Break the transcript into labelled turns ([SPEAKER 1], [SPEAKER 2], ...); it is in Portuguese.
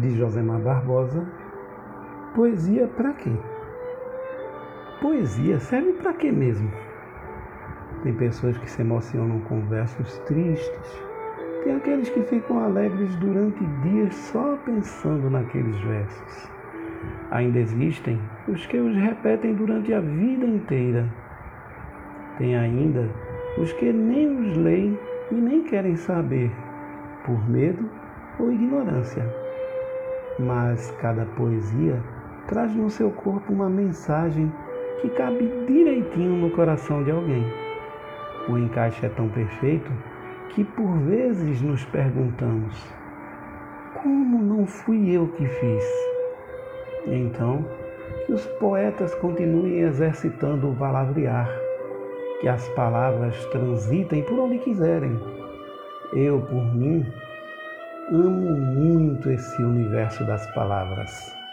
[SPEAKER 1] de Josemar Barbosa, poesia para quê? Poesia serve para quê mesmo? Tem pessoas que se emocionam com versos tristes, tem aqueles que ficam alegres durante dias só pensando naqueles versos. Ainda existem os que os repetem durante a vida inteira. Tem ainda os que nem os leem e nem querem saber, por medo ou ignorância. Mas cada poesia traz no seu corpo uma mensagem que cabe direitinho no coração de alguém. O encaixe é tão perfeito que por vezes nos perguntamos: como não fui eu que fiz? Então, que os poetas continuem exercitando o palavrear, que as palavras transitem por onde quiserem. Eu, por mim, amo muito esse universo das palavras.